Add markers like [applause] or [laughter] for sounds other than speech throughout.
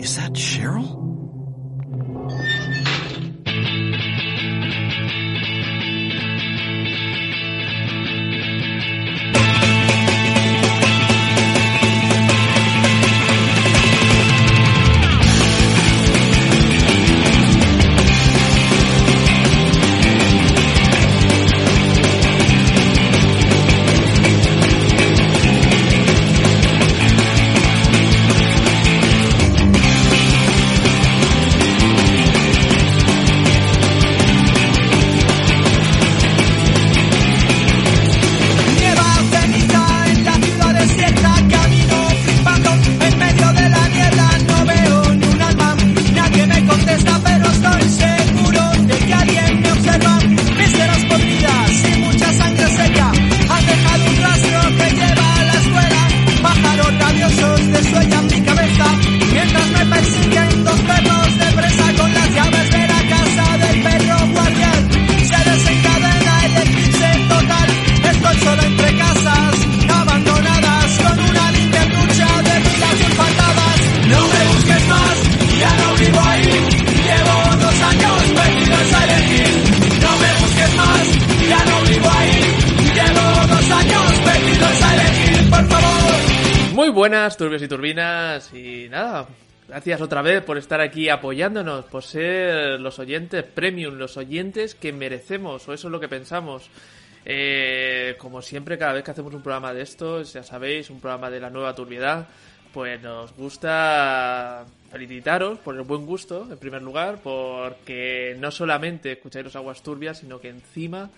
Is that Cheryl? Buenas, turbios y turbinas, y nada, gracias otra vez por estar aquí apoyándonos, por ser los oyentes premium, los oyentes que merecemos, o eso es lo que pensamos. Eh, como siempre, cada vez que hacemos un programa de estos, ya sabéis, un programa de la nueva turbiedad, pues nos gusta felicitaros por el buen gusto, en primer lugar, porque no solamente escucháis los aguas turbias, sino que encima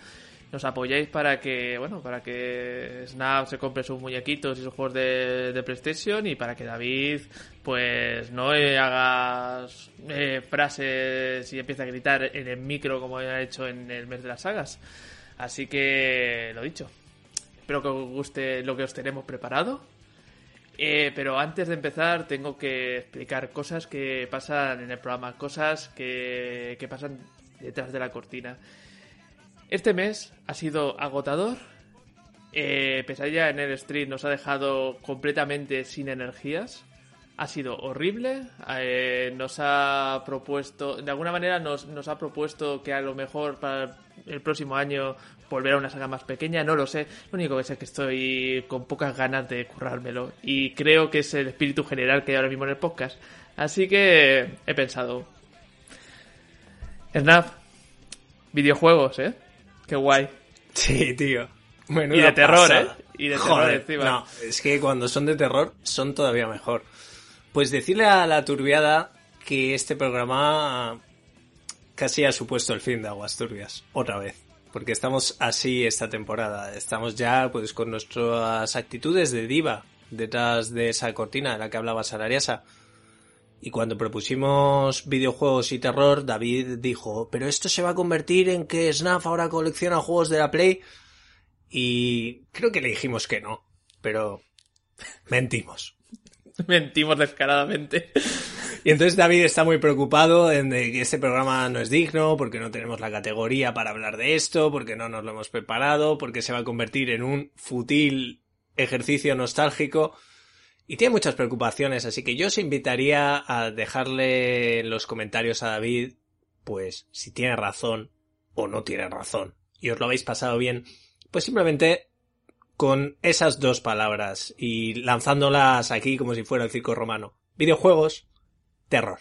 nos apoyáis para que, bueno, para que Snap se compre sus muñequitos y sus juegos de, PlayStation y para que David, pues, no haga eh, frases y empiece a gritar en el micro como ha hecho en el mes de las sagas. Así que, lo dicho. Espero que os guste lo que os tenemos preparado. Eh, pero antes de empezar tengo que explicar cosas que pasan en el programa, cosas que, que pasan detrás de la cortina. Este mes ha sido agotador. Eh, Pesadilla en el Street nos ha dejado completamente sin energías. Ha sido horrible. Eh, nos ha propuesto, de alguna manera nos, ha propuesto que a lo mejor para el próximo año volver a una saga más pequeña, no lo sé. Lo único que sé es que estoy con pocas ganas de currármelo. Y creo que es el espíritu general que hay ahora mismo en el podcast. Así que he pensado. Snap, videojuegos, ¿eh? Qué guay. Sí, tío. y de terror, ¿eh? Y de terror encima. No, es que cuando son de terror son todavía mejor. Pues decirle a la turbiada que este programa casi ha supuesto el fin de Aguas Turbias, otra vez. Porque estamos así esta temporada. Estamos ya pues con nuestras actitudes de diva detrás de esa cortina de la que hablaba Sarariasa. Y cuando propusimos videojuegos y terror, David dijo, pero esto se va a convertir en que Snaf ahora colecciona juegos de la Play. Y creo que le dijimos que no, pero [laughs] mentimos. [laughs] Mentimos descaradamente. Y entonces David está muy preocupado en que este programa no es digno, porque no tenemos la categoría para hablar de esto, porque no nos lo hemos preparado, porque se va a convertir en un futil ejercicio nostálgico. Y tiene muchas preocupaciones, así que yo os invitaría a dejarle en los comentarios a David, pues, si tiene razón o no tiene razón. Y os lo habéis pasado bien, pues simplemente con esas dos palabras y lanzándolas aquí como si fuera el circo romano. Videojuegos, terror.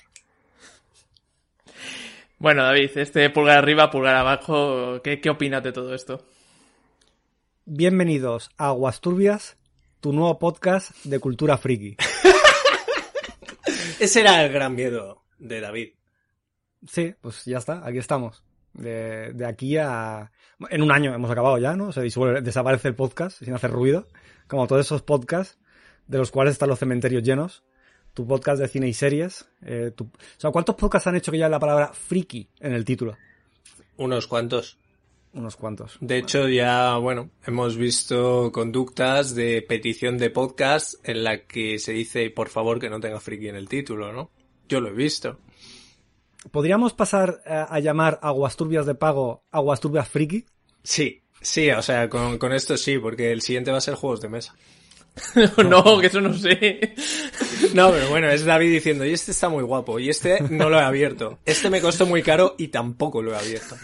Bueno, David, este pulgar arriba, pulgar abajo, ¿qué, qué opinas de todo esto? Bienvenidos a Aguas Turbias, tu nuevo podcast de cultura friki. [laughs] Ese era el gran miedo de David. Sí, pues ya está, aquí estamos. De, aquí a... En un año hemos acabado ya, ¿no? Se disuelve, desaparece el podcast sin hacer ruido, como todos esos podcasts de los cuales están los cementerios llenos. Tu podcast de cine y series. Eh, O sea, ¿cuántos podcasts han hecho que ya la palabra friki en el título? Unos cuantos unos cuantos. De hecho, ya, bueno, hemos visto conductas de petición de podcast en la que se dice, por favor, que no tenga friki en el título, ¿no? Yo lo he visto. ¿Podríamos pasar a, llamar aguas turbias de pago aguas turbias friki? Sí, sí, o sea, con, con, esto sí, porque el siguiente va a ser juegos de mesa. [laughs] no, que eso no sé. No, pero bueno, es David diciendo, y este está muy guapo, y este no lo he abierto. Este me costó muy caro y tampoco lo he abierto.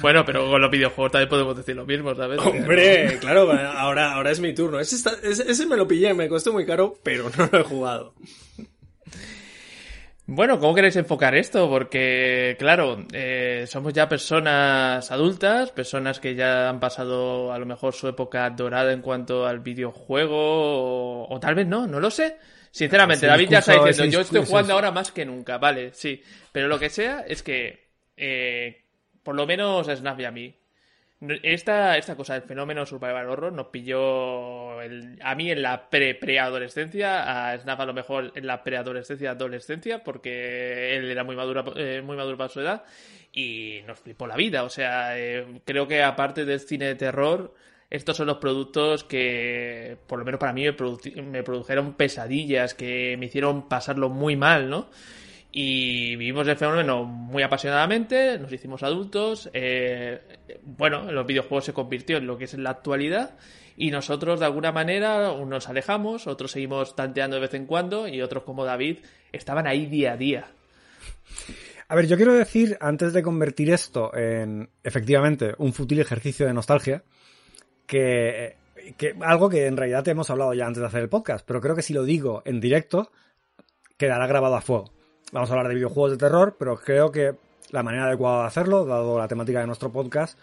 Bueno, pero con los videojuegos también podemos decir lo mismo, ¿sabes? Hombre, claro, ahora, ahora es mi turno. Ese, está- ese- ese me lo pillé, me costó muy caro, pero no lo he jugado. Bueno, ¿cómo queréis enfocar esto? Porque, claro, eh, somos ya personas adultas, personas que ya han pasado a lo mejor su época dorada en cuanto al videojuego, o, o tal vez no, no lo sé. Sinceramente, David ya está diciendo, yo estoy jugando ahora más que nunca, vale, sí. Pero lo que sea es que, eh, por lo menos Snap y a mí, esta, esta cosa del fenómeno Survival Horror nos pilló el- a mí en la pre preadolescencia, a Snap a lo mejor en la preadolescencia, adolescencia, porque él era muy maduro, eh, muy maduro para su edad y nos flipó la vida. O sea, eh, creo que aparte del cine de terror, estos son los productos que, por lo menos para mí, me, produ- me produjeron pesadillas, que me hicieron pasarlo muy mal, ¿no? Y vivimos el fenómeno muy apasionadamente, nos hicimos adultos, eh, bueno, los videojuegos se convirtió en lo que es la actualidad y nosotros de alguna manera nos alejamos, otros seguimos tanteando de vez en cuando y otros como David estaban ahí día a día. A ver, yo quiero decir, antes de convertir esto en efectivamente un fútil ejercicio de nostalgia, que, que algo que en realidad te hemos hablado ya antes de hacer el podcast, pero creo que si lo digo en directo, quedará grabado a fuego. Vamos a hablar de videojuegos de terror, pero creo que la manera adecuada de hacerlo, dado la temática de nuestro podcast,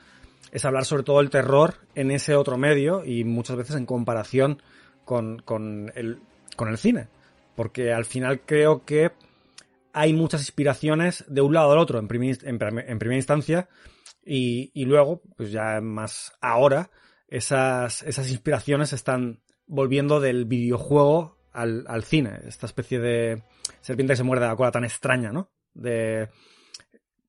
es hablar sobre todo el terror en ese otro medio y muchas veces en comparación con, con el, con el cine. Porque al final creo que hay muchas inspiraciones de un lado al otro en, primera instancia y, y luego, pues ya más ahora, esas, esas inspiraciones están volviendo del videojuego al, al cine. Esta especie de serpiente que se muerde la cola tan extraña, ¿no? De...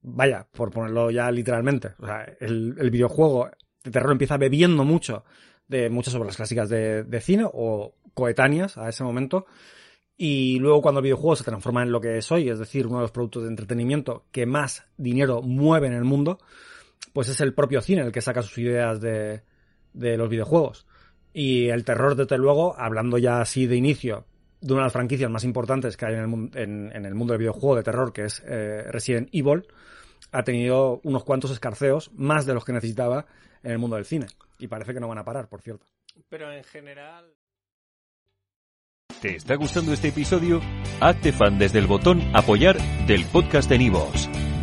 Vaya, por ponerlo ya literalmente. O sea, el, el videojuego de terror empieza bebiendo mucho de muchas obras clásicas de, de cine o coetáneas a ese momento. Y luego cuando el videojuego se transforma en lo que es hoy, es decir, uno de los productos de entretenimiento que más dinero mueve en el mundo, pues es el propio cine el que saca sus ideas de, de los videojuegos. Y el terror, desde luego, hablando ya así de inicio, de una de las franquicias más importantes que hay en el, en el mundo del videojuego de terror, que es eh, Resident Evil, ha tenido unos cuantos escarceos, más de los que necesitaba en el mundo del cine. Y parece que no van a parar, por cierto. Pero en general... ¿Te está gustando este episodio? Hazte fan desde el botón Apoyar del podcast de Nivos.